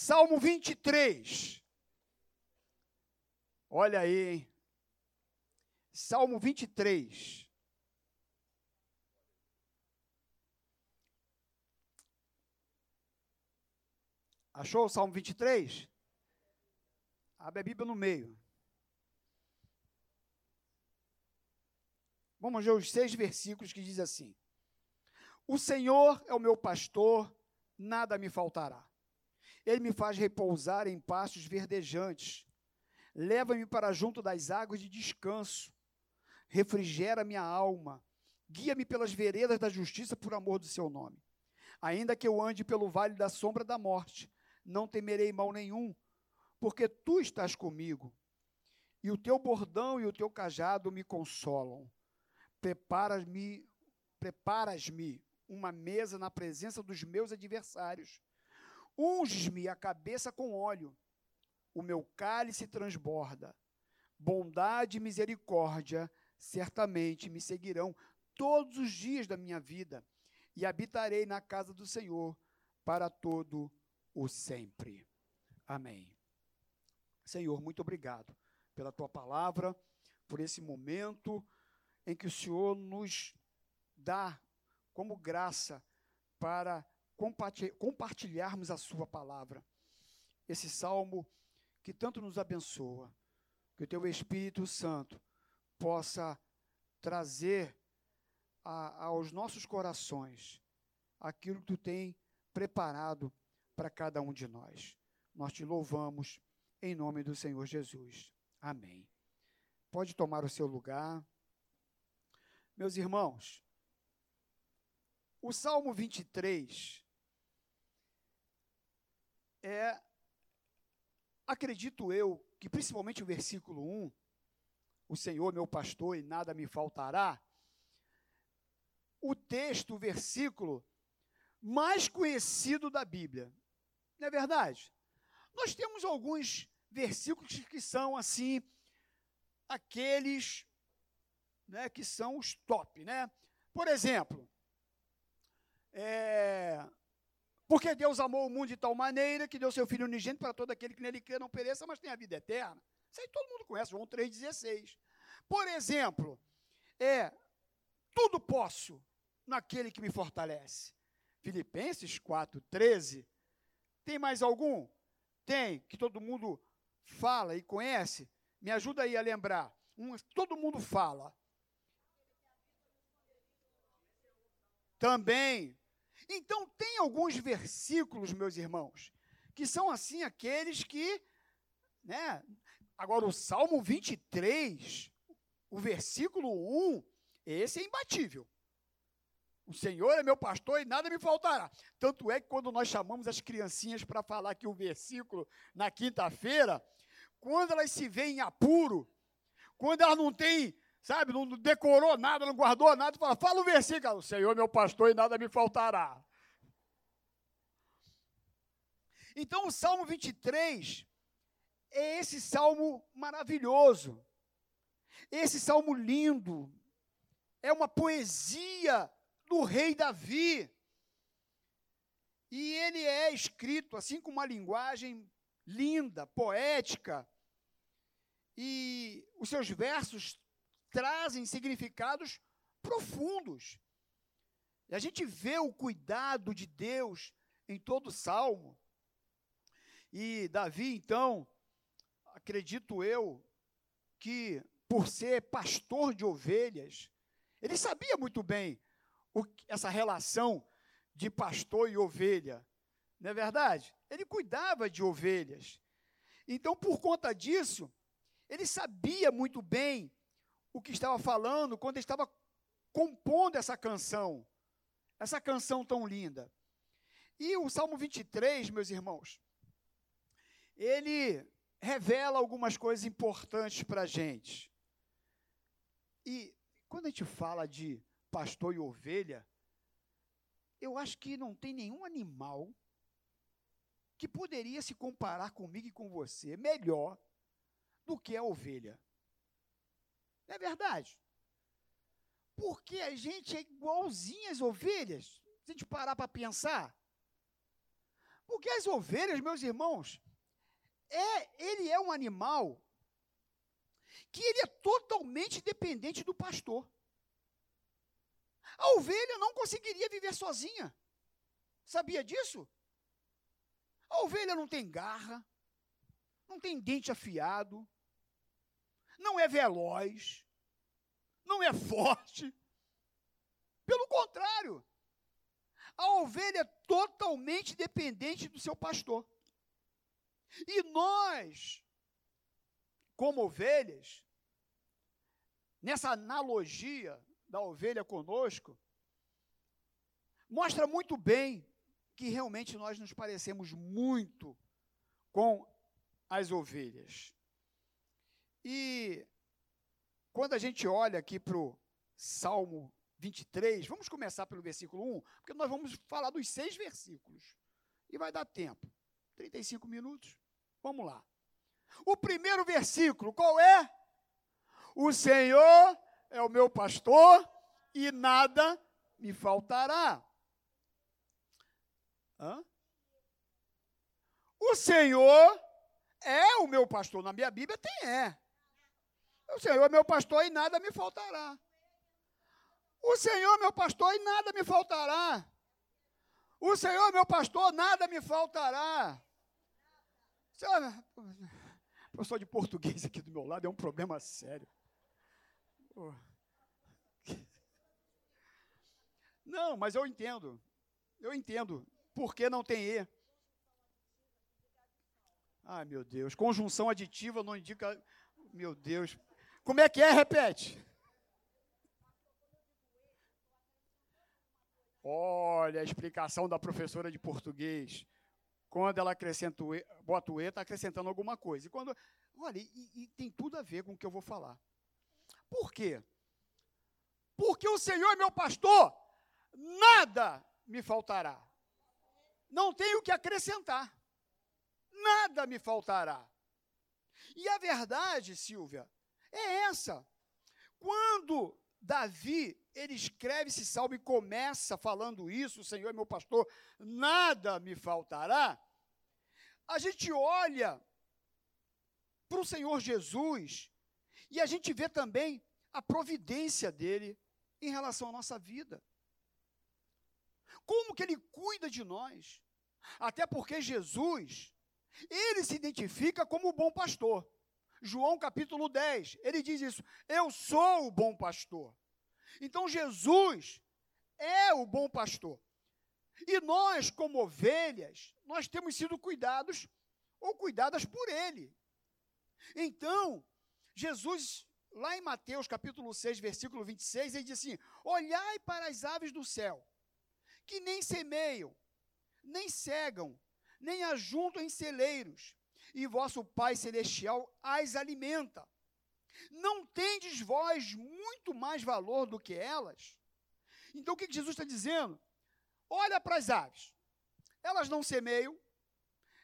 Salmo 23. Olha aí, hein? Salmo 23. Achou o Salmo 23? Abre a Bíblia no meio. Vamos ver os seis versículos que diz assim: O Senhor é o meu pastor, nada me faltará. Ele me faz repousar em pastos verdejantes. Leva-me para junto das águas de descanso. Refrigera minha alma. Guia-me pelas veredas da justiça por amor do seu nome. Ainda que eu ande pelo vale da sombra da morte, não temerei mal nenhum, porque tu estás comigo. E o teu bordão e o teu cajado me consolam. Preparas-me, preparas-me uma mesa na presença dos meus adversários. Unges-me a cabeça com óleo, o meu cálice transborda. Bondade e misericórdia certamente me seguirão todos os dias da minha vida, e habitarei na casa do Senhor para todo o sempre. Amém. Senhor, muito obrigado pela tua palavra, por esse momento em que o Senhor nos dá como graça para compartilharmos a Sua palavra. Esse salmo que tanto nos abençoa, que o Teu Espírito Santo possa trazer a, aos nossos corações aquilo que Tu tem preparado para cada um de nós. Nós te louvamos em nome do Senhor Jesus. Amém. Pode tomar o seu lugar. Meus irmãos, o Salmo 23 é, acredito eu, que principalmente o versículo 1, o Senhor meu pastor e nada me faltará, o texto, o versículo mais conhecido da Bíblia. Não é verdade? Nós temos alguns versículos que são assim, aqueles né, que são os top, né? Por exemplo, é, porque Deus amou o mundo de tal maneira que deu seu Filho unigênito para todo aquele que nele crê não pereça, mas tenha a vida eterna. Isso aí todo mundo conhece, João 3,16. Por exemplo, é, tudo posso naquele que me fortalece. Filipenses 4,13. Tem mais algum? Tem, que todo mundo fala e conhece. Me ajuda aí a lembrar. Um, todo mundo fala. Também então, tem alguns versículos, meus irmãos, que são assim aqueles que, né? Agora, o Salmo 23, o versículo 1, esse é imbatível. O Senhor é meu pastor e nada me faltará. Tanto é que quando nós chamamos as criancinhas para falar aqui o versículo na quinta-feira, quando elas se veem em apuro, quando elas não têm sabe, não decorou nada, não guardou nada, fala, fala o versículo, o Senhor meu pastor e nada me faltará. Então o Salmo 23 é esse salmo maravilhoso, esse salmo lindo, é uma poesia do rei Davi. E ele é escrito assim com uma linguagem linda, poética, e os seus versos trazem significados profundos. E a gente vê o cuidado de Deus em todo o salmo. E Davi, então, acredito eu, que por ser pastor de ovelhas, ele sabia muito bem o, essa relação de pastor e ovelha. Não é verdade? Ele cuidava de ovelhas. Então, por conta disso, ele sabia muito bem o que estava falando quando ele estava compondo essa canção, essa canção tão linda. E o Salmo 23, meus irmãos, ele revela algumas coisas importantes para a gente. E quando a gente fala de pastor e ovelha, eu acho que não tem nenhum animal que poderia se comparar comigo e com você melhor do que a ovelha. Não é verdade? Porque a gente é igualzinho às ovelhas, se a gente parar para pensar. Porque as ovelhas, meus irmãos, é, ele é um animal que ele é totalmente dependente do pastor. A ovelha não conseguiria viver sozinha. Sabia disso? A ovelha não tem garra, não tem dente afiado, não é veloz, não é forte. Pelo contrário, a ovelha é totalmente dependente do seu pastor. E nós, como ovelhas, nessa analogia da ovelha conosco, mostra muito bem que realmente nós nos parecemos muito com as ovelhas. E quando a gente olha aqui para o Salmo 23, vamos começar pelo versículo 1, porque nós vamos falar dos seis versículos. E vai dar tempo. 35 minutos. Vamos lá. O primeiro versículo, qual é? O Senhor é o meu pastor e nada me faltará. Hã? O Senhor é o meu pastor. Na minha Bíblia tem é. O Senhor é meu pastor e nada me faltará. O Senhor é meu pastor e nada me faltará. O Senhor é meu pastor, nada me faltará. Professor de português aqui do meu lado é um problema sério. Não, mas eu entendo. Eu entendo. Por que não tem E? Ai, meu Deus. Conjunção aditiva não indica. Meu Deus. Como é que é? Repete. Olha a explicação da professora de português. Quando ela acrescenta o e, bota o E, está acrescentando alguma coisa. E quando, olha, e, e tem tudo a ver com o que eu vou falar. Por quê? Porque o Senhor é meu pastor, nada me faltará. Não tenho que acrescentar. Nada me faltará. E a verdade, Silvia, é essa. Quando Davi, ele escreve esse salmo e começa falando isso, o Senhor é meu pastor, nada me faltará. A gente olha para o Senhor Jesus e a gente vê também a providência dele em relação à nossa vida. Como que ele cuida de nós? Até porque Jesus, ele se identifica como o bom pastor. João capítulo 10, ele diz isso: Eu sou o bom pastor. Então Jesus é o bom pastor. E nós, como ovelhas, nós temos sido cuidados ou cuidadas por ele. Então, Jesus, lá em Mateus capítulo 6, versículo 26, ele diz assim: Olhai para as aves do céu, que nem semeiam, nem cegam, nem ajuntam em celeiros, e vosso Pai Celestial as alimenta. Não tendes vós muito mais valor do que elas? Então o que Jesus está dizendo? Olha para as aves. Elas não semeiam,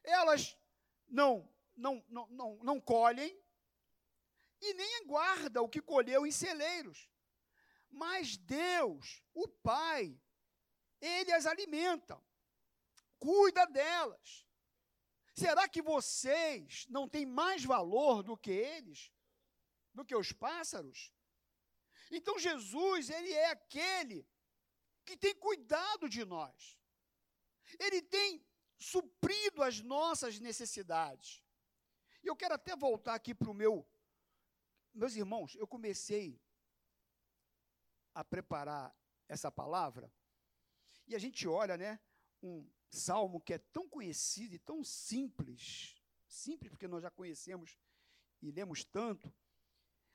elas não, não, não, não, não colhem, e nem aguardam o que colheu em celeiros. Mas Deus, o Pai, Ele as alimenta, cuida delas. Será que vocês não têm mais valor do que eles? Do que os pássaros? Então Jesus, ele é aquele que tem cuidado de nós. Ele tem suprido as nossas necessidades. E eu quero até voltar aqui para o meu. Meus irmãos, eu comecei a preparar essa palavra, e a gente olha, né, um, salmo que é tão conhecido e tão simples, simples porque nós já conhecemos e lemos tanto,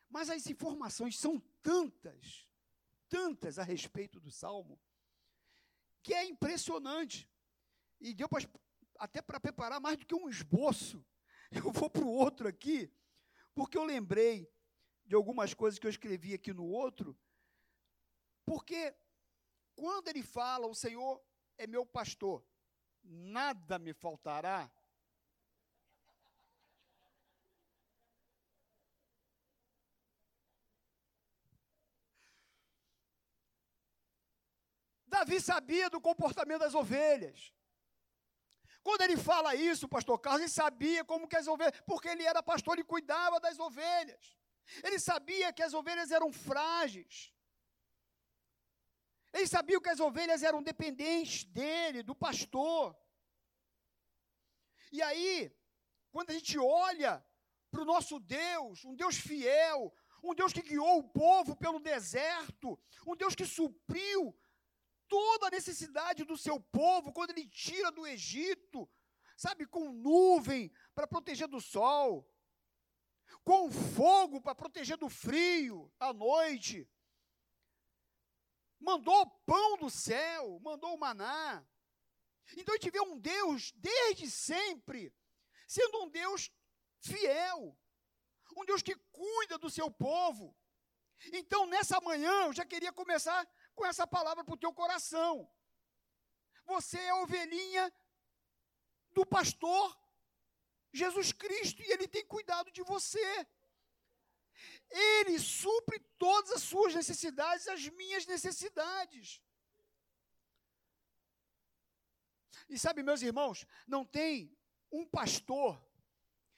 mas as informações são tantas, tantas a respeito do salmo, que é impressionante. E deu pra, até para preparar mais do que um esboço. Eu vou para o outro aqui, porque eu lembrei de algumas coisas que eu escrevi aqui no outro, porque quando ele fala, o Senhor é meu pastor, nada me faltará. Davi sabia do comportamento das ovelhas. Quando ele fala isso, pastor Carlos, ele sabia como que as ovelhas, porque ele era pastor e cuidava das ovelhas. Ele sabia que as ovelhas eram frágeis. Ele sabia que as ovelhas eram dependentes dele, do pastor. E aí, quando a gente olha para o nosso Deus, um Deus fiel, um Deus que guiou o povo pelo deserto, um Deus que supriu toda a necessidade do seu povo quando ele tira do Egito, sabe, com nuvem para proteger do sol, com fogo para proteger do frio à noite. Mandou pão do céu, mandou o maná. Então a gente vê um Deus desde sempre sendo um Deus fiel, um Deus que cuida do seu povo. Então, nessa manhã, eu já queria começar com essa palavra para o teu coração. Você é ovelhinha do pastor Jesus Cristo e ele tem cuidado de você. Ele supre todas as suas necessidades, as minhas necessidades. E sabe, meus irmãos, não tem um pastor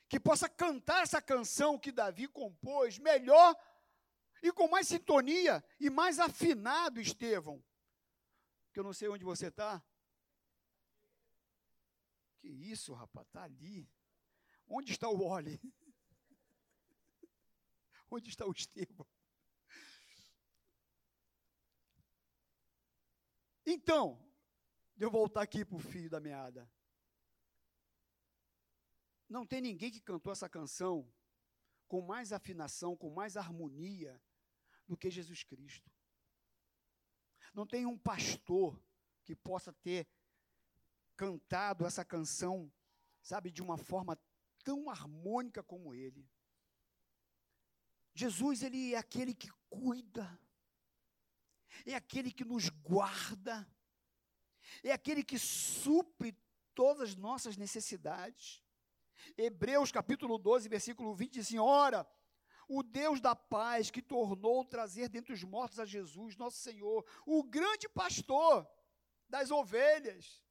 que possa cantar essa canção que Davi compôs melhor e com mais sintonia e mais afinado, Estevão. Que eu não sei onde você está. Que isso, rapaz, está ali. Onde está o Oli? Onde está o Estevão? Então, eu voltar aqui para o fio da meada. Não tem ninguém que cantou essa canção com mais afinação, com mais harmonia do que Jesus Cristo. Não tem um pastor que possa ter cantado essa canção, sabe, de uma forma tão harmônica como ele. Jesus, ele é aquele que cuida, é aquele que nos guarda, é aquele que supre todas as nossas necessidades. Hebreus capítulo 12, versículo 20 diz assim: Ora, o Deus da paz que tornou trazer dentre os mortos a Jesus, nosso Senhor, o grande pastor das ovelhas,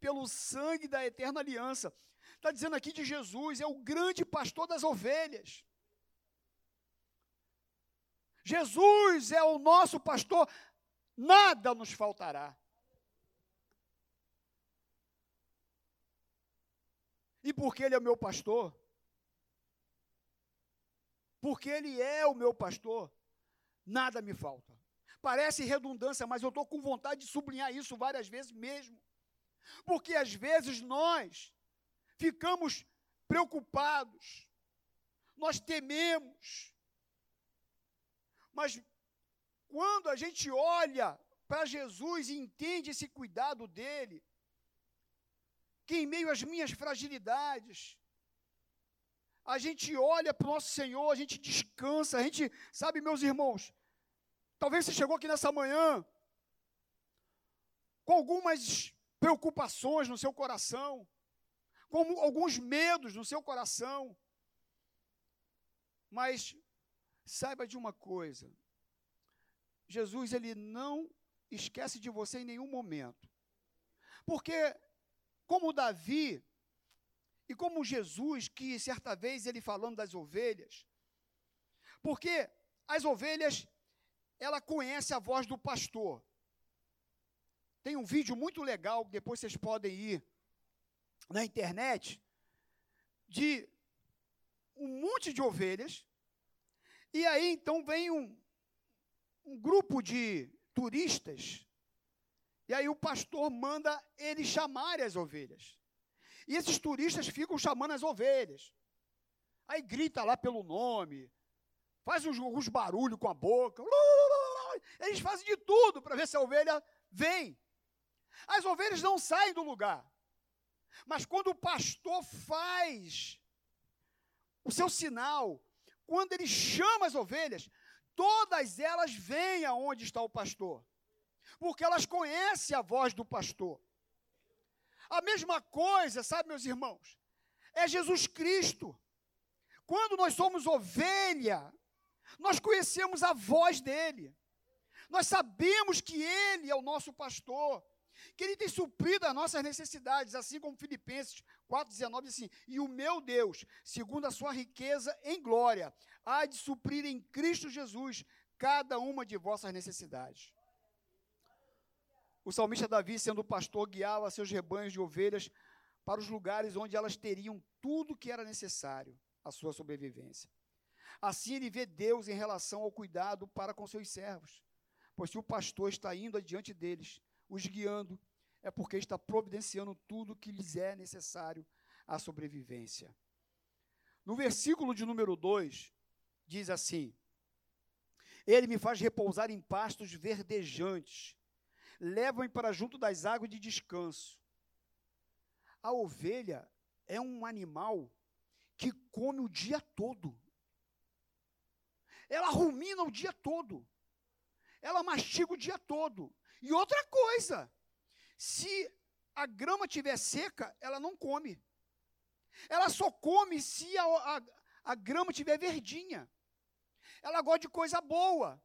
pelo sangue da eterna aliança. Está dizendo aqui de Jesus, é o grande pastor das ovelhas. Jesus é o nosso pastor, nada nos faltará. E porque Ele é o meu pastor, porque Ele é o meu pastor, nada me falta. Parece redundância, mas eu estou com vontade de sublinhar isso várias vezes mesmo. Porque às vezes nós ficamos preocupados, nós tememos. Mas quando a gente olha para Jesus e entende esse cuidado dele, que em meio às minhas fragilidades, a gente olha para o nosso Senhor, a gente descansa, a gente, sabe, meus irmãos, talvez você chegou aqui nessa manhã com algumas preocupações no seu coração, com alguns medos no seu coração. Mas saiba de uma coisa: Jesus ele não esquece de você em nenhum momento. Porque como Davi e como Jesus, que certa vez ele falando das ovelhas, porque as ovelhas ela conhece a voz do pastor. Tem um vídeo muito legal, depois vocês podem ir na internet, de um monte de ovelhas, e aí então vem um, um grupo de turistas, e aí o pastor manda eles chamarem as ovelhas. E esses turistas ficam chamando as ovelhas. Aí grita lá pelo nome, faz uns, uns barulhos com a boca. Eles fazem de tudo para ver se a ovelha vem. As ovelhas não saem do lugar. Mas quando o pastor faz o seu sinal, quando ele chama as ovelhas, todas elas vêm aonde está o pastor, porque elas conhecem a voz do pastor. A mesma coisa, sabe, meus irmãos, é Jesus Cristo. Quando nós somos ovelha, nós conhecemos a voz dele, nós sabemos que ele é o nosso pastor, que Ele tem suprido as nossas necessidades, assim como Filipenses 4,19 diz assim: E o meu Deus, segundo a sua riqueza em glória, há de suprir em Cristo Jesus cada uma de vossas necessidades. O salmista Davi, sendo pastor, guiava seus rebanhos de ovelhas para os lugares onde elas teriam tudo que era necessário à sua sobrevivência. Assim ele vê Deus em relação ao cuidado para com seus servos. Pois se o pastor está indo adiante deles, os guiando, é porque está providenciando tudo que lhes é necessário à sobrevivência. No versículo de número 2, diz assim: Ele me faz repousar em pastos verdejantes, leva-me para junto das águas de descanso. A ovelha é um animal que come o dia todo. Ela rumina o dia todo. Ela mastiga o dia todo. E outra coisa, se a grama estiver seca, ela não come. Ela só come se a, a, a grama estiver verdinha. Ela gosta de coisa boa.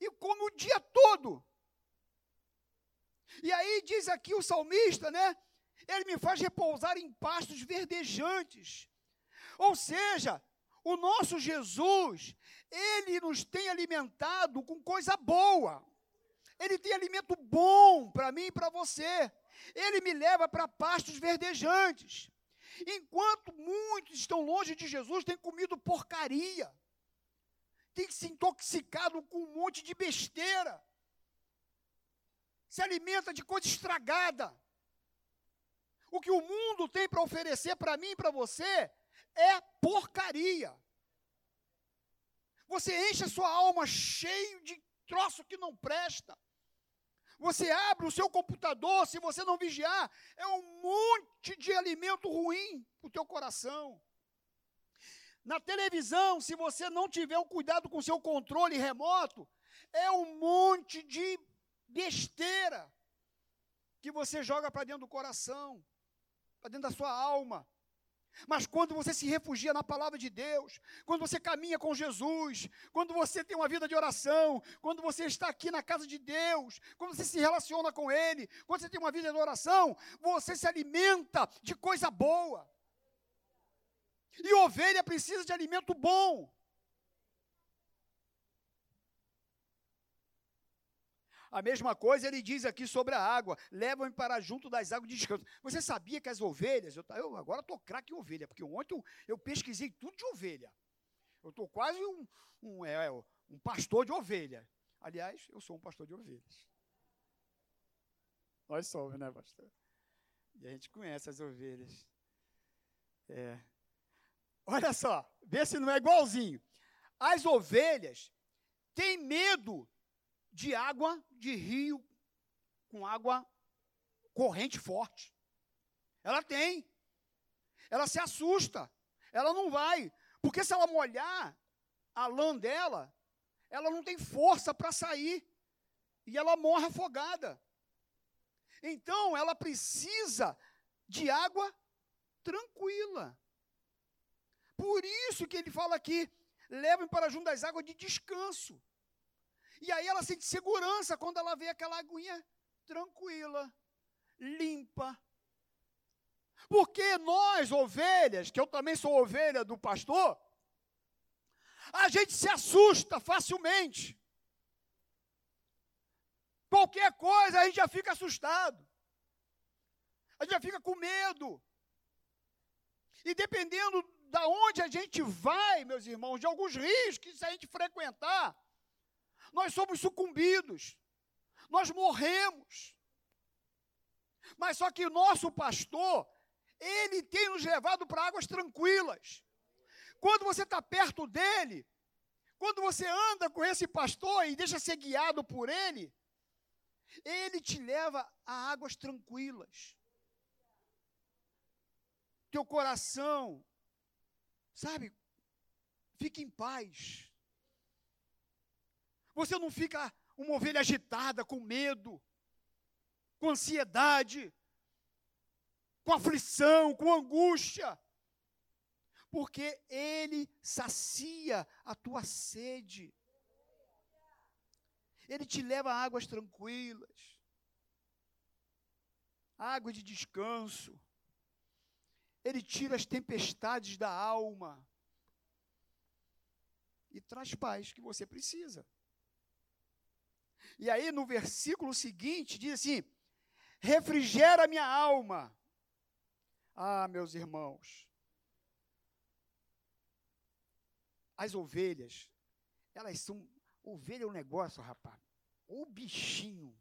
E come o dia todo. E aí diz aqui o salmista, né? Ele me faz repousar em pastos verdejantes. Ou seja, o nosso Jesus, ele nos tem alimentado com coisa boa. Ele tem alimento bom para mim e para você. Ele me leva para pastos verdejantes. Enquanto muitos estão longe de Jesus, têm comido porcaria, têm se intoxicado com um monte de besteira, se alimenta de coisa estragada. O que o mundo tem para oferecer para mim e para você é porcaria. Você enche a sua alma cheio de troço que não presta. Você abre o seu computador, se você não vigiar, é um monte de alimento ruim para o teu coração. Na televisão, se você não tiver o cuidado com o seu controle remoto, é um monte de besteira que você joga para dentro do coração, para dentro da sua alma. Mas quando você se refugia na palavra de Deus, quando você caminha com Jesus, quando você tem uma vida de oração, quando você está aqui na casa de Deus, quando você se relaciona com Ele, quando você tem uma vida de oração, você se alimenta de coisa boa. E ovelha precisa de alimento bom. A mesma coisa ele diz aqui sobre a água: leva-me para junto das águas de descanso. Você sabia que as ovelhas, eu, eu agora estou craque em ovelha, porque ontem eu, eu, pesquisei tudo de ovelha. Eu estou quase um, um, é, um pastor de ovelha. Aliás, eu sou um pastor de ovelhas. Nós somos, né, pastor? E a gente conhece as ovelhas. É. Olha só, vê se não é igualzinho. As ovelhas têm medo de água de rio com água corrente forte. Ela tem. Ela se assusta. Ela não vai. Porque se ela molhar a lã dela, ela não tem força para sair. E ela morre afogada. Então, ela precisa de água tranquila. Por isso que ele fala aqui: levem para junto das águas de descanso. E aí ela sente segurança quando ela vê aquela aguinha tranquila, limpa. Porque nós, ovelhas, que eu também sou ovelha do pastor, a gente se assusta facilmente. Qualquer coisa a gente já fica assustado. A gente já fica com medo. E dependendo da onde a gente vai, meus irmãos, de alguns rios que se a gente frequentar, nós somos sucumbidos, nós morremos. Mas só que o nosso pastor, ele tem nos levado para águas tranquilas. Quando você está perto dele, quando você anda com esse pastor e deixa ser guiado por ele, ele te leva a águas tranquilas. Teu coração, sabe, fica em paz. Você não fica uma ovelha agitada, com medo, com ansiedade, com aflição, com angústia. Porque Ele sacia a tua sede. Ele te leva a águas tranquilas. água de descanso. Ele tira as tempestades da alma e traz paz que você precisa. E aí, no versículo seguinte, diz assim: refrigera minha alma. Ah, meus irmãos, as ovelhas, elas são. Ovelha é um negócio, rapaz. O bichinho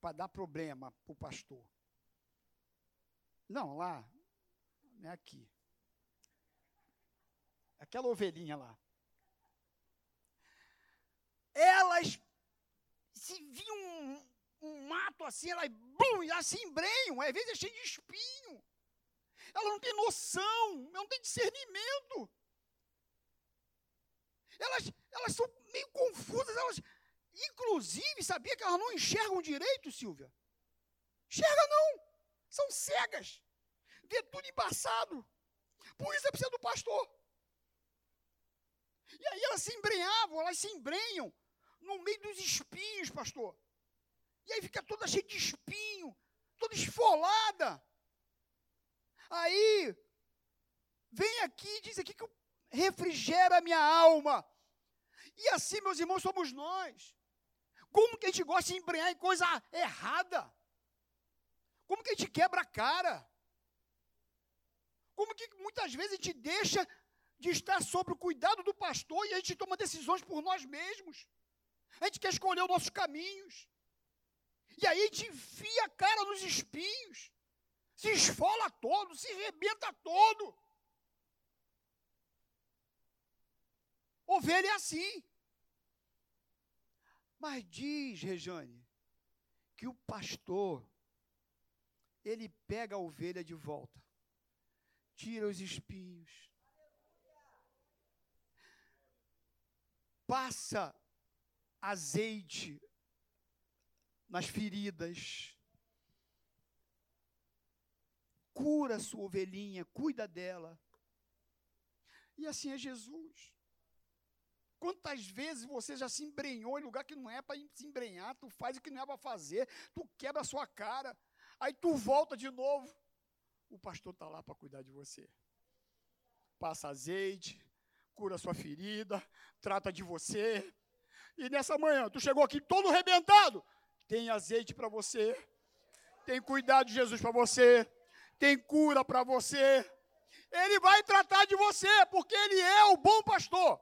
para dar problema para o pastor. Não, lá, não é aqui. Aquela ovelhinha lá. Elas, se viam um, um mato assim, elas, bum, elas se embrenham, às vezes é cheio de espinho. Ela não tem noção, não tem discernimento. Elas, elas são meio confusas, elas, inclusive, sabia que elas não enxergam direito, Silvia? Enxerga não, são cegas, vê tudo embaçado. Por isso é precisa do pastor. E aí elas se embrenhavam, elas se embrenham no meio dos espinhos, pastor. E aí fica toda cheia de espinho, toda esfolada. Aí, vem aqui e diz aqui que refrigera a minha alma. E assim, meus irmãos, somos nós. Como que a gente gosta de embrenhar em coisa errada? Como que a gente quebra a cara? Como que muitas vezes a gente deixa de estar sob o cuidado do pastor e a gente toma decisões por nós mesmos? A gente quer escolher os nossos caminhos. E aí a gente enfia a cara nos espinhos se esfola todo, se rebenta todo. Ovelha é assim. Mas diz, Rejane, que o pastor, ele pega a ovelha de volta, tira os espinhos, passa azeite nas feridas, cura a sua ovelhinha, cuida dela. E assim é Jesus. Quantas vezes você já se embrenhou em lugar que não é para se embrenhar, tu faz o que não é para fazer, tu quebra a sua cara, aí tu volta de novo. O pastor está lá para cuidar de você. Passa azeite, cura sua ferida, trata de você. E nessa manhã, tu chegou aqui todo arrebentado, tem azeite para você, tem cuidado de Jesus para você, tem cura para você. Ele vai tratar de você, porque ele é o bom pastor.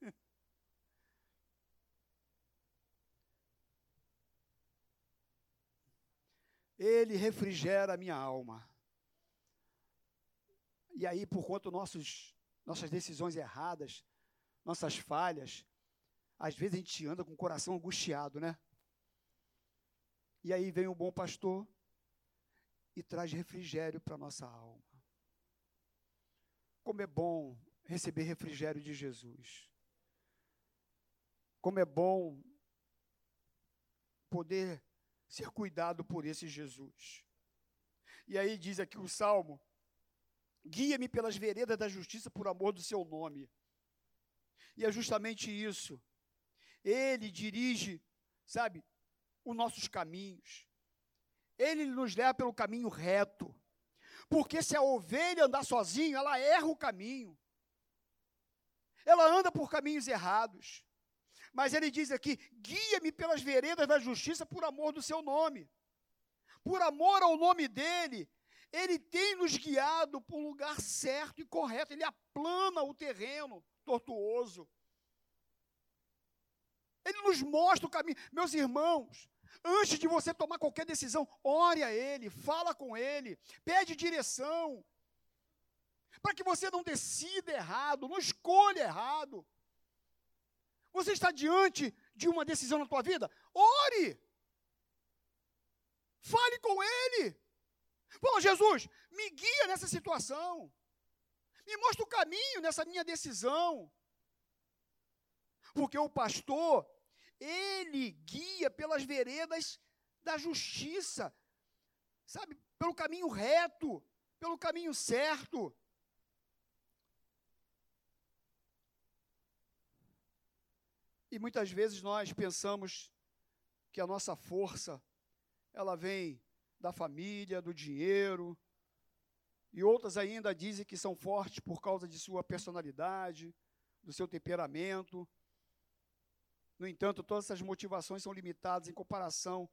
Ele refrigera a minha alma. E aí, por conta das nossas decisões erradas, nossas falhas, às vezes a gente anda com o coração angustiado, né? E aí vem o bom pastor e traz refrigério para a nossa alma. Como é bom receber refrigério de Jesus. Como é bom poder ser cuidado por esse Jesus. E aí diz aqui o salmo: guia-me pelas veredas da justiça por amor do seu nome. E é justamente isso. Ele dirige, sabe, os nossos caminhos. Ele nos leva pelo caminho reto. Porque se a ovelha andar sozinha, ela erra o caminho. Ela anda por caminhos errados. Mas ele diz aqui: guia-me pelas veredas da justiça por amor do seu nome. Por amor ao nome dele, ele tem nos guiado para um lugar certo e correto. Ele aplana o terreno tortuoso. Ele nos mostra o caminho. Meus irmãos, Antes de você tomar qualquer decisão, ore a Ele, fala com Ele, pede direção. Para que você não decida errado, não escolha errado. Você está diante de uma decisão na tua vida? Ore. Fale com Ele. Fala, Jesus, me guia nessa situação. Me mostra o caminho nessa minha decisão. Porque o pastor, ele guia pelas veredas da justiça, sabe, pelo caminho reto, pelo caminho certo. E muitas vezes nós pensamos que a nossa força ela vem da família, do dinheiro, e outras ainda dizem que são fortes por causa de sua personalidade, do seu temperamento. No entanto, todas essas motivações são limitadas em comparação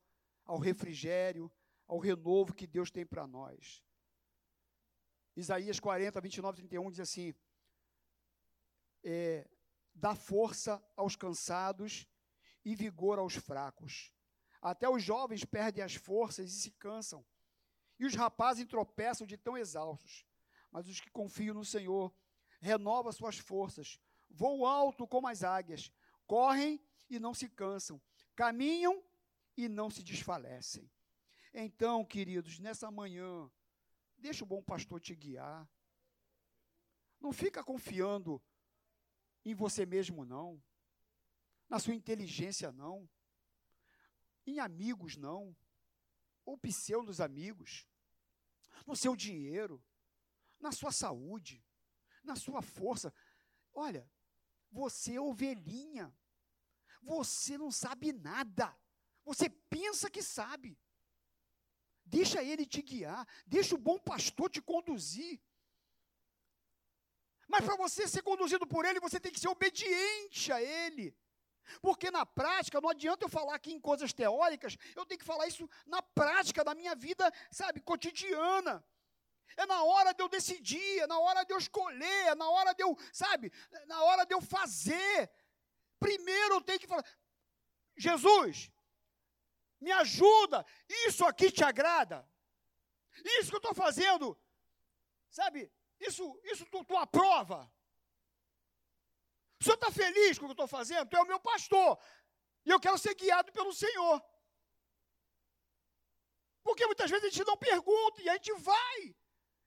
ao refrigério, ao renovo que Deus tem para nós. Isaías 40, 29, 31 diz assim: é, dá força aos cansados e vigor aos fracos. Até os jovens perdem as forças e se cansam, e os rapazes tropeçam de tão exaustos. Mas os que confiam no Senhor renovam suas forças, voam alto como as águias, correm e não se cansam, caminham e não se desfalecem. Então, queridos, nessa manhã, deixa o bom pastor te guiar. Não fica confiando em você mesmo, não. Na sua inteligência, não. Em amigos, não. Ou pseudos amigos. No seu dinheiro. Na sua saúde. Na sua força. Olha, você é ovelhinha. Você não sabe nada. Você pensa que sabe. Deixa ele te guiar. Deixa o bom pastor te conduzir. Mas para você ser conduzido por ele, você tem que ser obediente a ele. Porque na prática, não adianta eu falar aqui em coisas teóricas, eu tenho que falar isso na prática da minha vida, sabe, cotidiana. É na hora de eu decidir, é na hora de eu escolher, é na hora de eu, sabe, é na hora de eu fazer. Primeiro eu tenho que falar, Jesus, me ajuda, isso aqui te agrada? Isso que eu estou fazendo, sabe, isso, isso tu, tu aprova? O senhor está feliz com o que eu estou fazendo? Tu é o meu pastor. E eu quero ser guiado pelo Senhor. Porque muitas vezes a gente não pergunta e a gente vai.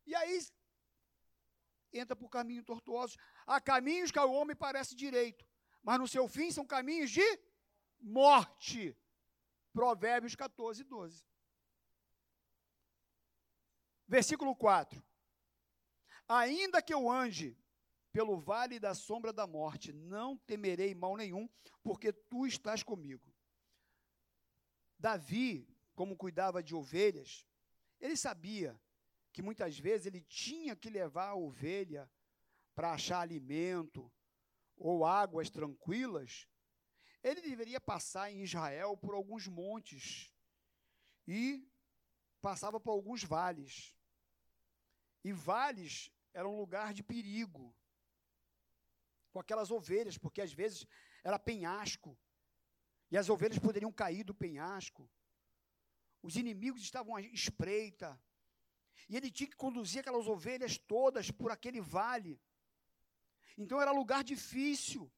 E aí entra por caminho tortuosos. Há caminhos que ao homem parece direito, mas no seu fim são caminhos de morte. Provérbios 14, 12. Versículo 4. Ainda que eu ande pelo vale da sombra da morte, não temerei mal nenhum, porque tu estás comigo. Davi, como cuidava de ovelhas, ele sabia que muitas vezes ele tinha que levar a ovelha para achar alimento ou águas tranquilas. Ele deveria passar em Israel por alguns montes e passava por alguns vales. E vales era um lugar de perigo com aquelas ovelhas, porque às vezes era penhasco e as ovelhas poderiam cair do penhasco. Os inimigos estavam à espreita e ele tinha que conduzir aquelas ovelhas todas por aquele vale. Então era lugar difícil.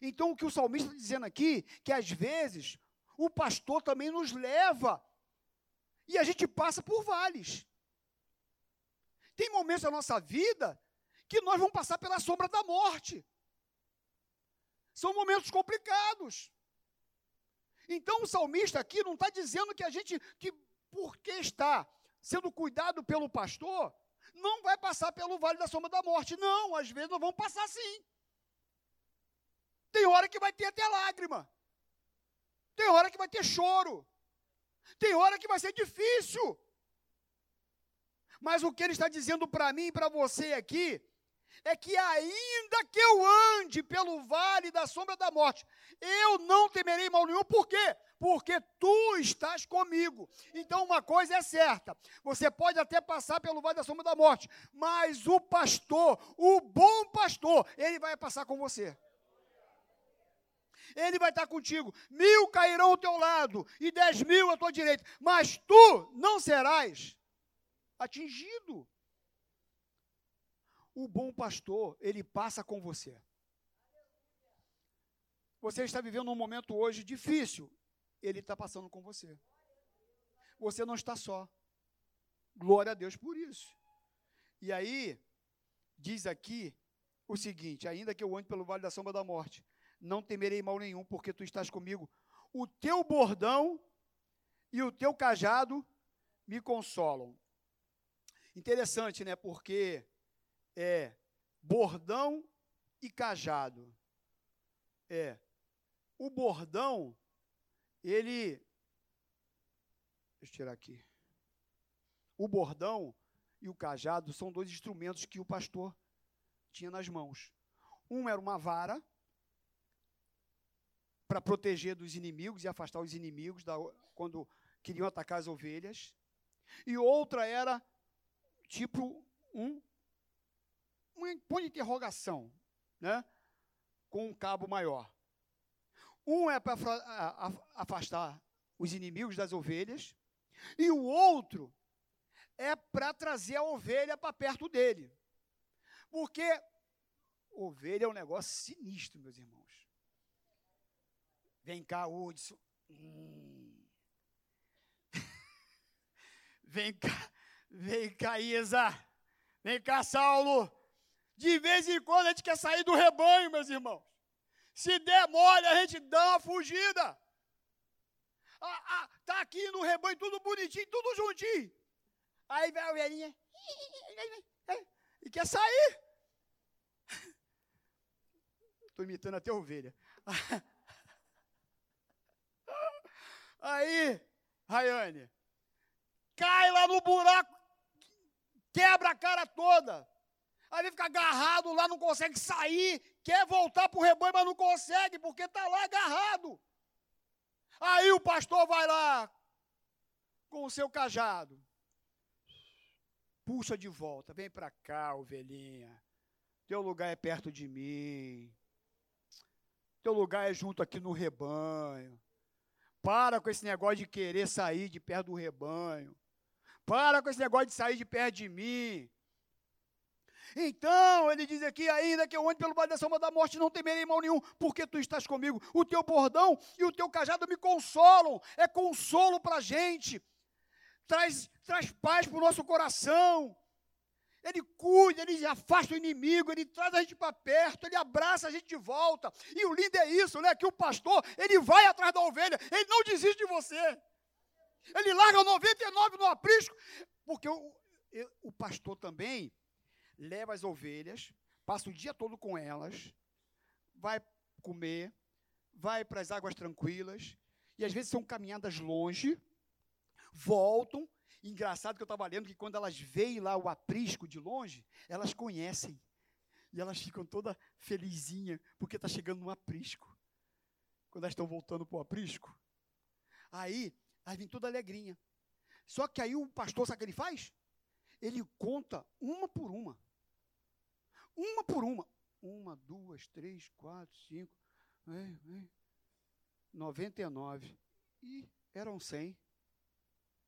Então o que o salmista está dizendo aqui, que às vezes o pastor também nos leva e a gente passa por vales. Tem momentos da nossa vida que nós vamos passar pela sombra da morte. São momentos complicados. Então o salmista aqui não está dizendo que a gente, que porque está sendo cuidado pelo pastor, não vai passar pelo vale da sombra da morte. Não, às vezes nós vamos passar sim. Tem hora que vai ter até lágrima. Tem hora que vai ter choro. Tem hora que vai ser difícil. Mas o que ele está dizendo para mim e para você aqui é que ainda que eu ande pelo vale da sombra da morte, eu não temerei mal nenhum, por quê? Porque tu estás comigo. Então uma coisa é certa, você pode até passar pelo vale da sombra da morte, mas o pastor, o bom pastor, ele vai passar com você. Ele vai estar contigo. Mil cairão ao teu lado e dez mil à tua direita, mas tu não serás atingido. O bom pastor, ele passa com você. Você está vivendo um momento hoje difícil, ele está passando com você. Você não está só. Glória a Deus por isso. E aí, diz aqui o seguinte: ainda que eu ande pelo vale da sombra da morte, não temerei mal nenhum, porque tu estás comigo. O teu bordão e o teu cajado me consolam. Interessante, né? Porque é bordão e cajado. É. O bordão, ele Deixa eu tirar aqui. O bordão e o cajado são dois instrumentos que o pastor tinha nas mãos. Um era uma vara para proteger dos inimigos e afastar os inimigos da, quando queriam atacar as ovelhas. E outra era tipo um, um ponto de interrogação, né? com um cabo maior. Um é para afastar os inimigos das ovelhas, e o outro é para trazer a ovelha para perto dele. Porque ovelha é um negócio sinistro, meus irmãos. Vem cá, Hudson. Hum. vem cá, vem cá, Isa. Vem cá, Saulo. De vez em quando a gente quer sair do rebanho, meus irmãos. Se der mole, a gente dá uma fugida. Ah, ah, tá aqui no rebanho, tudo bonitinho, tudo juntinho. Aí vem a ovelhinha e quer sair. Estou imitando até a ovelha. Aí, Rayane, cai lá no buraco, quebra a cara toda. Aí ele fica agarrado lá, não consegue sair, quer voltar para o rebanho, mas não consegue, porque está lá agarrado. Aí o pastor vai lá com o seu cajado, puxa de volta, vem para cá, ovelhinha. Teu lugar é perto de mim. Teu lugar é junto aqui no rebanho. Para com esse negócio de querer sair de perto do rebanho. Para com esse negócio de sair de perto de mim. Então, ele diz aqui, ainda que eu ande pelo vale da sombra da morte, não temerei mal nenhum, porque tu estás comigo. O teu bordão e o teu cajado me consolam. É consolo para a gente. Traz, traz paz para o nosso coração. Ele cuida, ele afasta o inimigo, ele traz a gente para perto, ele abraça a gente de volta. E o lindo é isso, né? Que o pastor, ele vai atrás da ovelha, ele não desiste de você. Ele larga 99 no aprisco, porque o, o pastor também leva as ovelhas, passa o dia todo com elas, vai comer, vai para as águas tranquilas, e às vezes são caminhadas longe, voltam, Engraçado que eu estava lendo que quando elas veem lá o aprisco de longe, elas conhecem. E elas ficam toda felizinha, porque está chegando no aprisco. Quando elas estão voltando para o aprisco. Aí, elas vêm toda alegrinha. Só que aí o pastor, sabe o que ele faz? Ele conta uma por uma. Uma por uma. Uma, duas, três, quatro, cinco. Noventa e nove. E eram cem.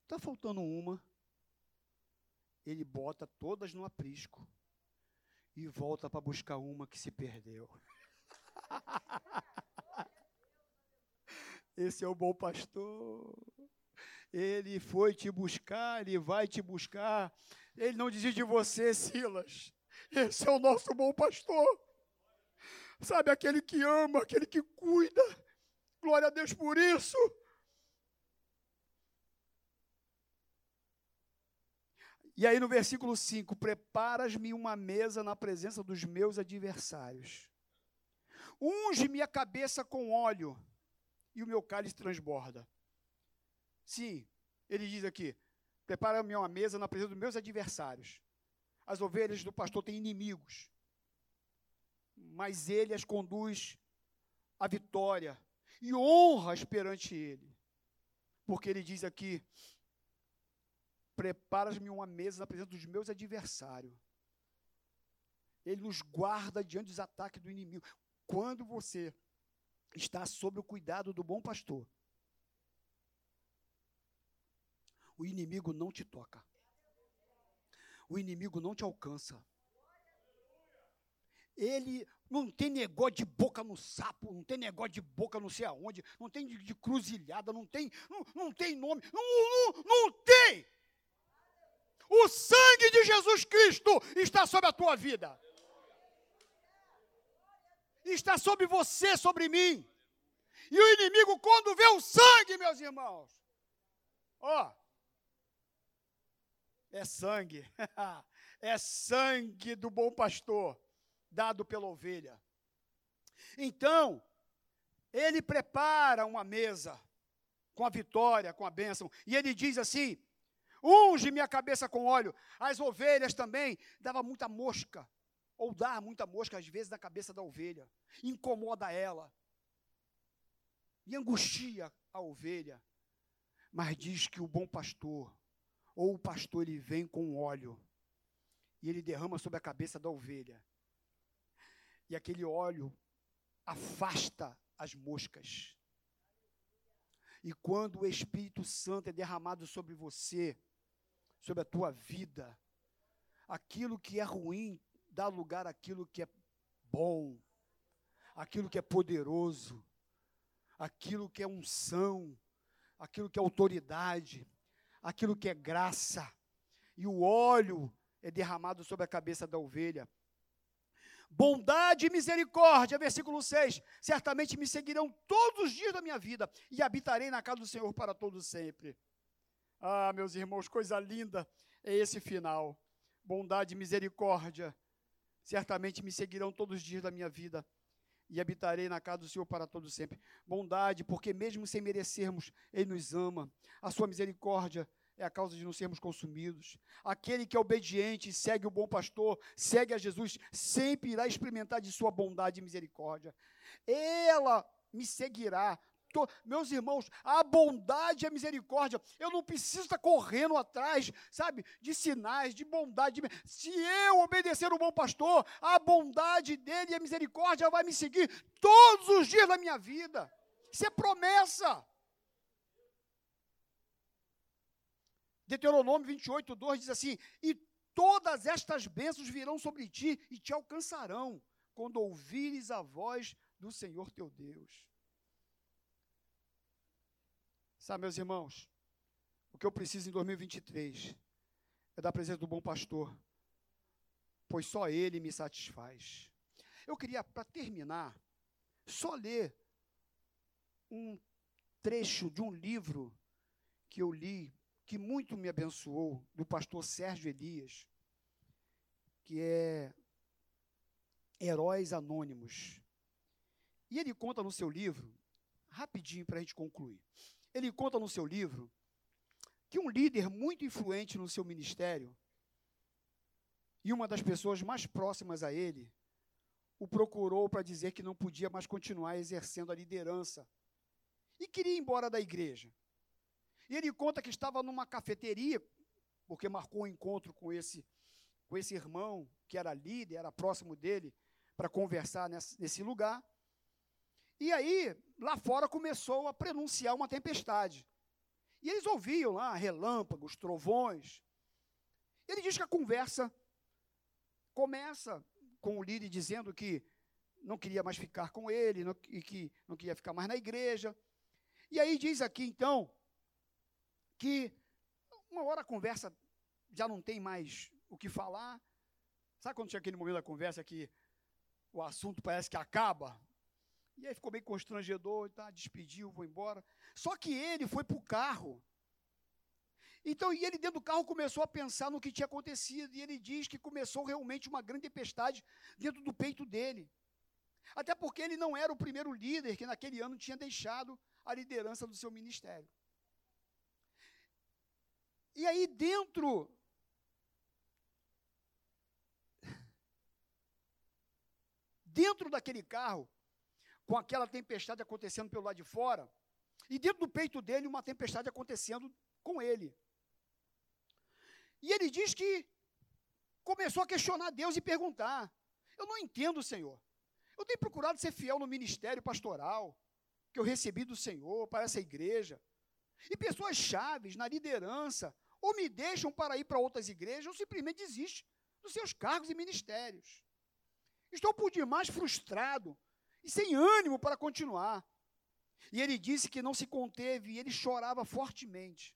Está faltando uma. Ele bota todas no aprisco e volta para buscar uma que se perdeu. Esse é o bom pastor. Ele foi te buscar, ele vai te buscar. Ele não desiste de você, Silas. Esse é o nosso bom pastor. Sabe, aquele que ama, aquele que cuida. Glória a Deus por isso. E aí no versículo 5: Preparas-me uma mesa na presença dos meus adversários. Unge-me a cabeça com óleo, e o meu cálice transborda. Sim, ele diz aqui: Prepara-me uma mesa na presença dos meus adversários. As ovelhas do pastor têm inimigos, mas ele as conduz à vitória e honras perante ele. Porque ele diz aqui: Preparas-me uma mesa na presença dos meus adversários. Ele nos guarda diante dos ataques do inimigo. Quando você está sob o cuidado do bom pastor, o inimigo não te toca. O inimigo não te alcança. Ele não tem negócio de boca no sapo, não tem negócio de boca não sei aonde, não tem de, de cruzilhada, não tem, não, não tem nome, não, não, não tem. O sangue de Jesus Cristo está sobre a tua vida. Está sobre você, sobre mim. E o inimigo, quando vê o sangue, meus irmãos, ó, é sangue, é sangue do bom pastor, dado pela ovelha. Então, ele prepara uma mesa com a vitória, com a bênção. E ele diz assim: unge minha cabeça com óleo. As ovelhas também dava muita mosca, ou dá muita mosca às vezes na cabeça da ovelha, incomoda ela e angustia a ovelha. Mas diz que o bom pastor, ou o pastor, ele vem com óleo e ele derrama sobre a cabeça da ovelha. E aquele óleo afasta as moscas. E quando o Espírito Santo é derramado sobre você, sobre a tua vida, aquilo que é ruim dá lugar àquilo que é bom, aquilo que é poderoso, aquilo que é unção, aquilo que é autoridade, aquilo que é graça. E o óleo é derramado sobre a cabeça da ovelha. Bondade e misericórdia, versículo 6. Certamente me seguirão todos os dias da minha vida e habitarei na casa do Senhor para todos sempre. Ah, meus irmãos, coisa linda é esse final. Bondade e misericórdia. Certamente me seguirão todos os dias da minha vida e habitarei na casa do Senhor para todos sempre. Bondade, porque mesmo sem merecermos, Ele nos ama. A sua misericórdia é a causa de não sermos consumidos. Aquele que é obediente, segue o bom pastor, segue a Jesus, sempre irá experimentar de sua bondade e misericórdia. Ela me seguirá. Meus irmãos, a bondade e a misericórdia, eu não preciso estar correndo atrás, sabe, de sinais, de bondade. Se eu obedecer o bom pastor, a bondade dele e a misericórdia vai me seguir todos os dias da minha vida. Isso é promessa. Deuteronômio 28, 2 diz assim: E todas estas bênçãos virão sobre ti e te alcançarão, quando ouvires a voz do Senhor teu Deus. Sabe, meus irmãos, o que eu preciso em 2023 é da presença do bom pastor, pois só ele me satisfaz. Eu queria, para terminar, só ler um trecho de um livro que eu li que muito me abençoou, do pastor Sérgio Elias, que é Heróis Anônimos. E ele conta no seu livro, rapidinho para a gente concluir, ele conta no seu livro que um líder muito influente no seu ministério e uma das pessoas mais próximas a ele o procurou para dizer que não podia mais continuar exercendo a liderança e queria ir embora da igreja. E ele conta que estava numa cafeteria, porque marcou um encontro com esse, com esse irmão, que era líder, era próximo dele, para conversar nesse, nesse lugar. E aí, lá fora começou a pronunciar uma tempestade. E eles ouviam lá relâmpagos, trovões. Ele diz que a conversa começa com o líder dizendo que não queria mais ficar com ele não, e que não queria ficar mais na igreja. E aí diz aqui, então, que uma hora a conversa já não tem mais o que falar. Sabe quando chega aquele momento da conversa que o assunto parece que acaba? E aí ficou bem constrangedor, tá, despediu, vou embora. Só que ele foi para o carro. Então, e ele dentro do carro começou a pensar no que tinha acontecido, e ele diz que começou realmente uma grande tempestade dentro do peito dele. Até porque ele não era o primeiro líder que naquele ano tinha deixado a liderança do seu ministério. E aí dentro dentro daquele carro, com aquela tempestade acontecendo pelo lado de fora, e dentro do peito dele uma tempestade acontecendo com ele. E ele diz que começou a questionar Deus e perguntar: Eu não entendo, Senhor. Eu tenho procurado ser fiel no ministério pastoral que eu recebi do Senhor para essa igreja. E pessoas chaves na liderança ou me deixam para ir para outras igrejas, ou simplesmente desistem dos seus cargos e ministérios. Estou por demais frustrado e sem ânimo para continuar. E ele disse que não se conteve e ele chorava fortemente.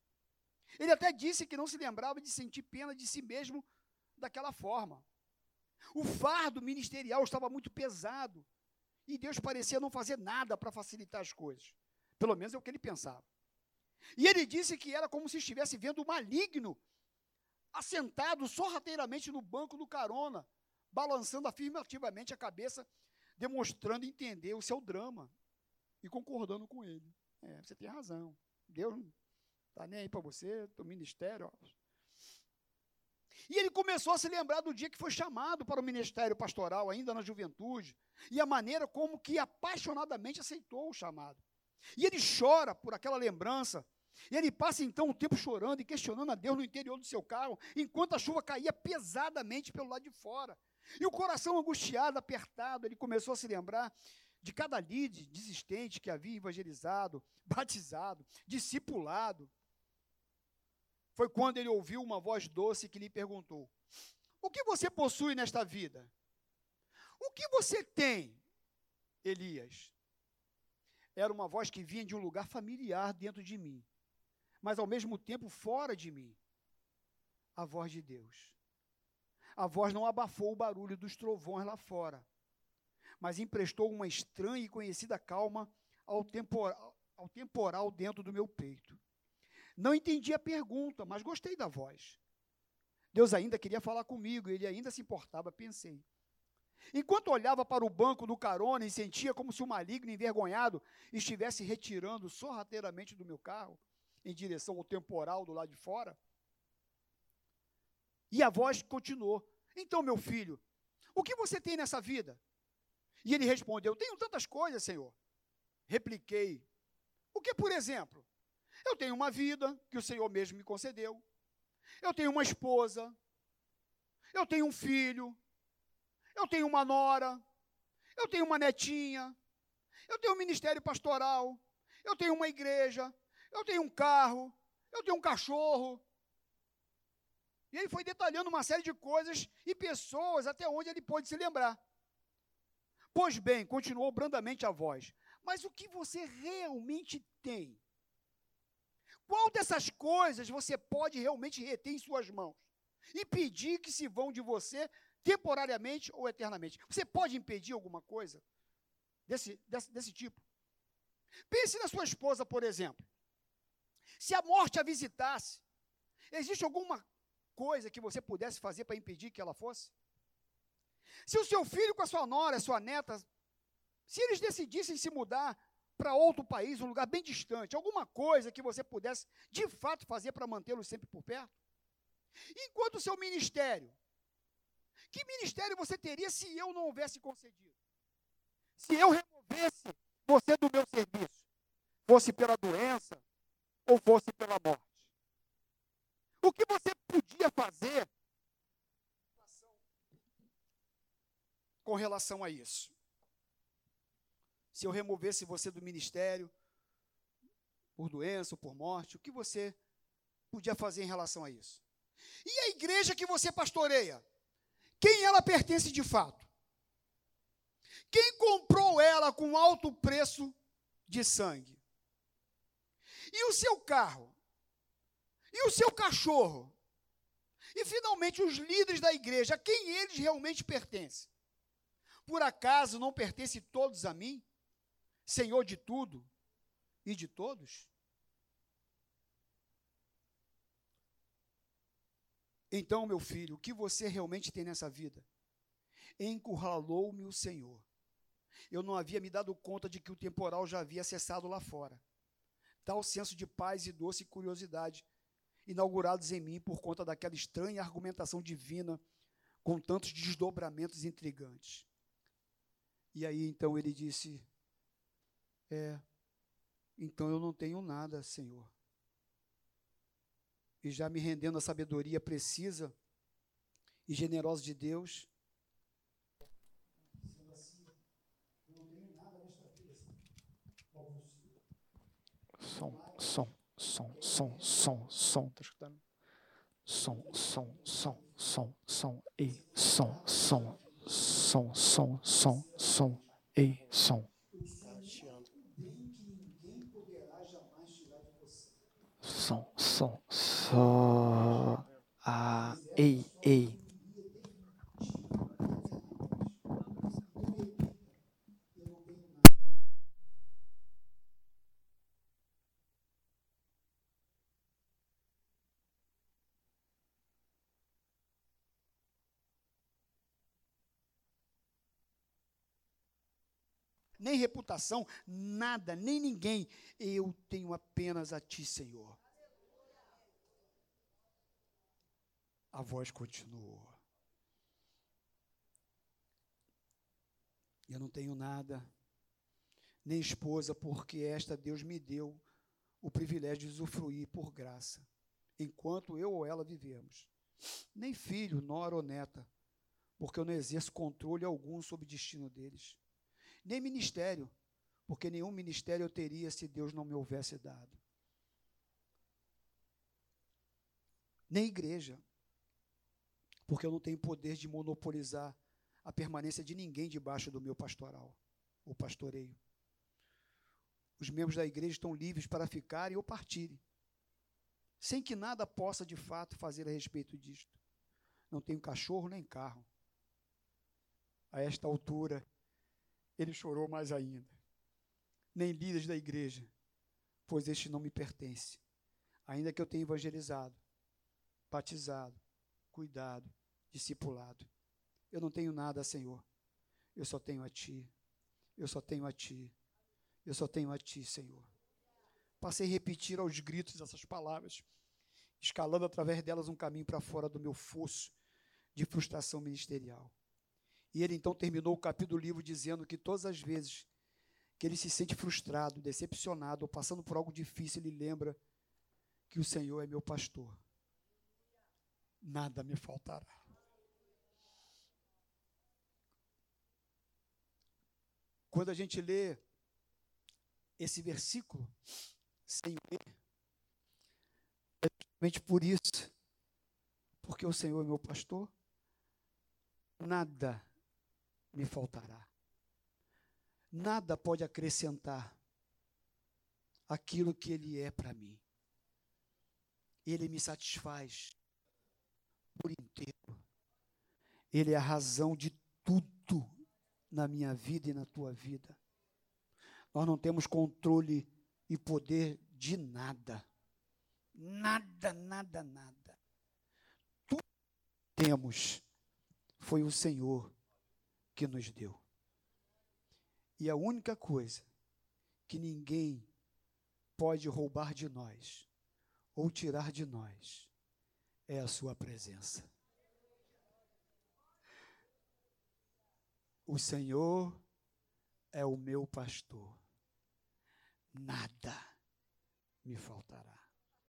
Ele até disse que não se lembrava de sentir pena de si mesmo daquela forma. O fardo ministerial estava muito pesado e Deus parecia não fazer nada para facilitar as coisas. Pelo menos é o que ele pensava. E ele disse que era como se estivesse vendo o maligno assentado sorrateiramente no banco do carona, balançando afirmativamente a cabeça, demonstrando entender o seu drama e concordando com ele. É, você tem razão. Deus não está nem aí para você, teu ministério. Ó. E ele começou a se lembrar do dia que foi chamado para o ministério pastoral, ainda na juventude, e a maneira como que apaixonadamente aceitou o chamado. E ele chora por aquela lembrança. E ele passa então o tempo chorando e questionando a Deus no interior do seu carro, enquanto a chuva caía pesadamente pelo lado de fora. E o coração angustiado, apertado, ele começou a se lembrar de cada líder desistente que havia evangelizado, batizado, discipulado. Foi quando ele ouviu uma voz doce que lhe perguntou: O que você possui nesta vida? O que você tem, Elias? Era uma voz que vinha de um lugar familiar dentro de mim, mas ao mesmo tempo fora de mim. A voz de Deus. A voz não abafou o barulho dos trovões lá fora, mas emprestou uma estranha e conhecida calma ao temporal, ao temporal dentro do meu peito. Não entendi a pergunta, mas gostei da voz. Deus ainda queria falar comigo, ele ainda se importava, pensei. Enquanto olhava para o banco do carona e sentia como se o maligno envergonhado estivesse retirando sorrateiramente do meu carro, em direção ao temporal do lado de fora, e a voz continuou: Então, meu filho, o que você tem nessa vida? E ele respondeu: Tenho tantas coisas, Senhor. Repliquei: O que, por exemplo? Eu tenho uma vida que o Senhor mesmo me concedeu. Eu tenho uma esposa. Eu tenho um filho. Eu tenho uma nora. Eu tenho uma netinha. Eu tenho um ministério pastoral. Eu tenho uma igreja. Eu tenho um carro. Eu tenho um cachorro. E ele foi detalhando uma série de coisas e pessoas até onde ele pôde se lembrar. Pois bem, continuou brandamente a voz, mas o que você realmente tem? Qual dessas coisas você pode realmente reter em suas mãos? E pedir que se vão de você temporariamente ou eternamente? Você pode impedir alguma coisa desse, desse, desse tipo? Pense na sua esposa, por exemplo. Se a morte a visitasse, existe alguma coisa que você pudesse fazer para impedir que ela fosse? Se o seu filho com a sua nora, a sua neta, se eles decidissem se mudar para outro país, um lugar bem distante, alguma coisa que você pudesse de fato fazer para mantê-los sempre por perto? Enquanto o seu ministério, que ministério você teria se eu não houvesse concedido? Se eu removesse você do meu serviço, fosse pela doença ou fosse pela morte? O que você podia fazer com relação a isso. Se eu removesse você do ministério, por doença ou por morte, o que você podia fazer em relação a isso? E a igreja que você pastoreia? Quem ela pertence de fato? Quem comprou ela com alto preço de sangue? E o seu carro? E o seu cachorro? E finalmente os líderes da igreja, a quem eles realmente pertencem? Por acaso não pertence todos a mim, Senhor de tudo e de todos? Então, meu filho, o que você realmente tem nessa vida? Encurralou-me o Senhor. Eu não havia me dado conta de que o temporal já havia cessado lá fora. Tal senso de paz e doce curiosidade, inaugurados em mim por conta daquela estranha argumentação divina, com tantos desdobramentos intrigantes. E aí então ele disse: É, então eu não tenho nada, Senhor. E já me rendendo à sabedoria precisa e generosa de Deus, som, som, som, som, som, som, tá escutando? Som, som, som, som, som, e som, som som, som, som, som e som. Som, som, só a ei, ei. nem reputação, nada, nem ninguém. Eu tenho apenas a Ti, Senhor. A voz continuou. Eu não tenho nada, nem esposa, porque esta Deus me deu o privilégio de usufruir por graça, enquanto eu ou ela vivemos. Nem filho, nora ou neta, porque eu não exerço controle algum sobre o destino deles. Nem ministério, porque nenhum ministério eu teria se Deus não me houvesse dado. Nem igreja, porque eu não tenho poder de monopolizar a permanência de ninguém debaixo do meu pastoral, o pastoreio. Os membros da igreja estão livres para ficarem ou partirem, sem que nada possa de fato fazer a respeito disto. Não tenho cachorro nem carro. A esta altura, ele chorou mais ainda. Nem líderes da igreja, pois este não me pertence. Ainda que eu tenha evangelizado, batizado, cuidado, discipulado. Eu não tenho nada, Senhor. Eu só tenho a Ti. Eu só tenho a Ti. Eu só tenho a Ti, Senhor. Passei a repetir aos gritos essas palavras, escalando através delas um caminho para fora do meu fosso de frustração ministerial. E ele então terminou o capítulo do livro dizendo que todas as vezes que ele se sente frustrado, decepcionado ou passando por algo difícil, ele lembra que o Senhor é meu pastor. Nada me faltará. Quando a gente lê esse versículo, sem ler, é justamente por isso, porque o Senhor é meu pastor, nada me faltará. Nada pode acrescentar aquilo que Ele é para mim. Ele me satisfaz por inteiro. Ele é a razão de na minha vida e na tua vida. Nós não temos controle e poder de nada. Nada, nada, nada. Tudo que temos foi o Senhor que nos deu. E a única coisa que ninguém pode roubar de nós ou tirar de nós é a Sua presença. O Senhor é o meu pastor, nada me faltará.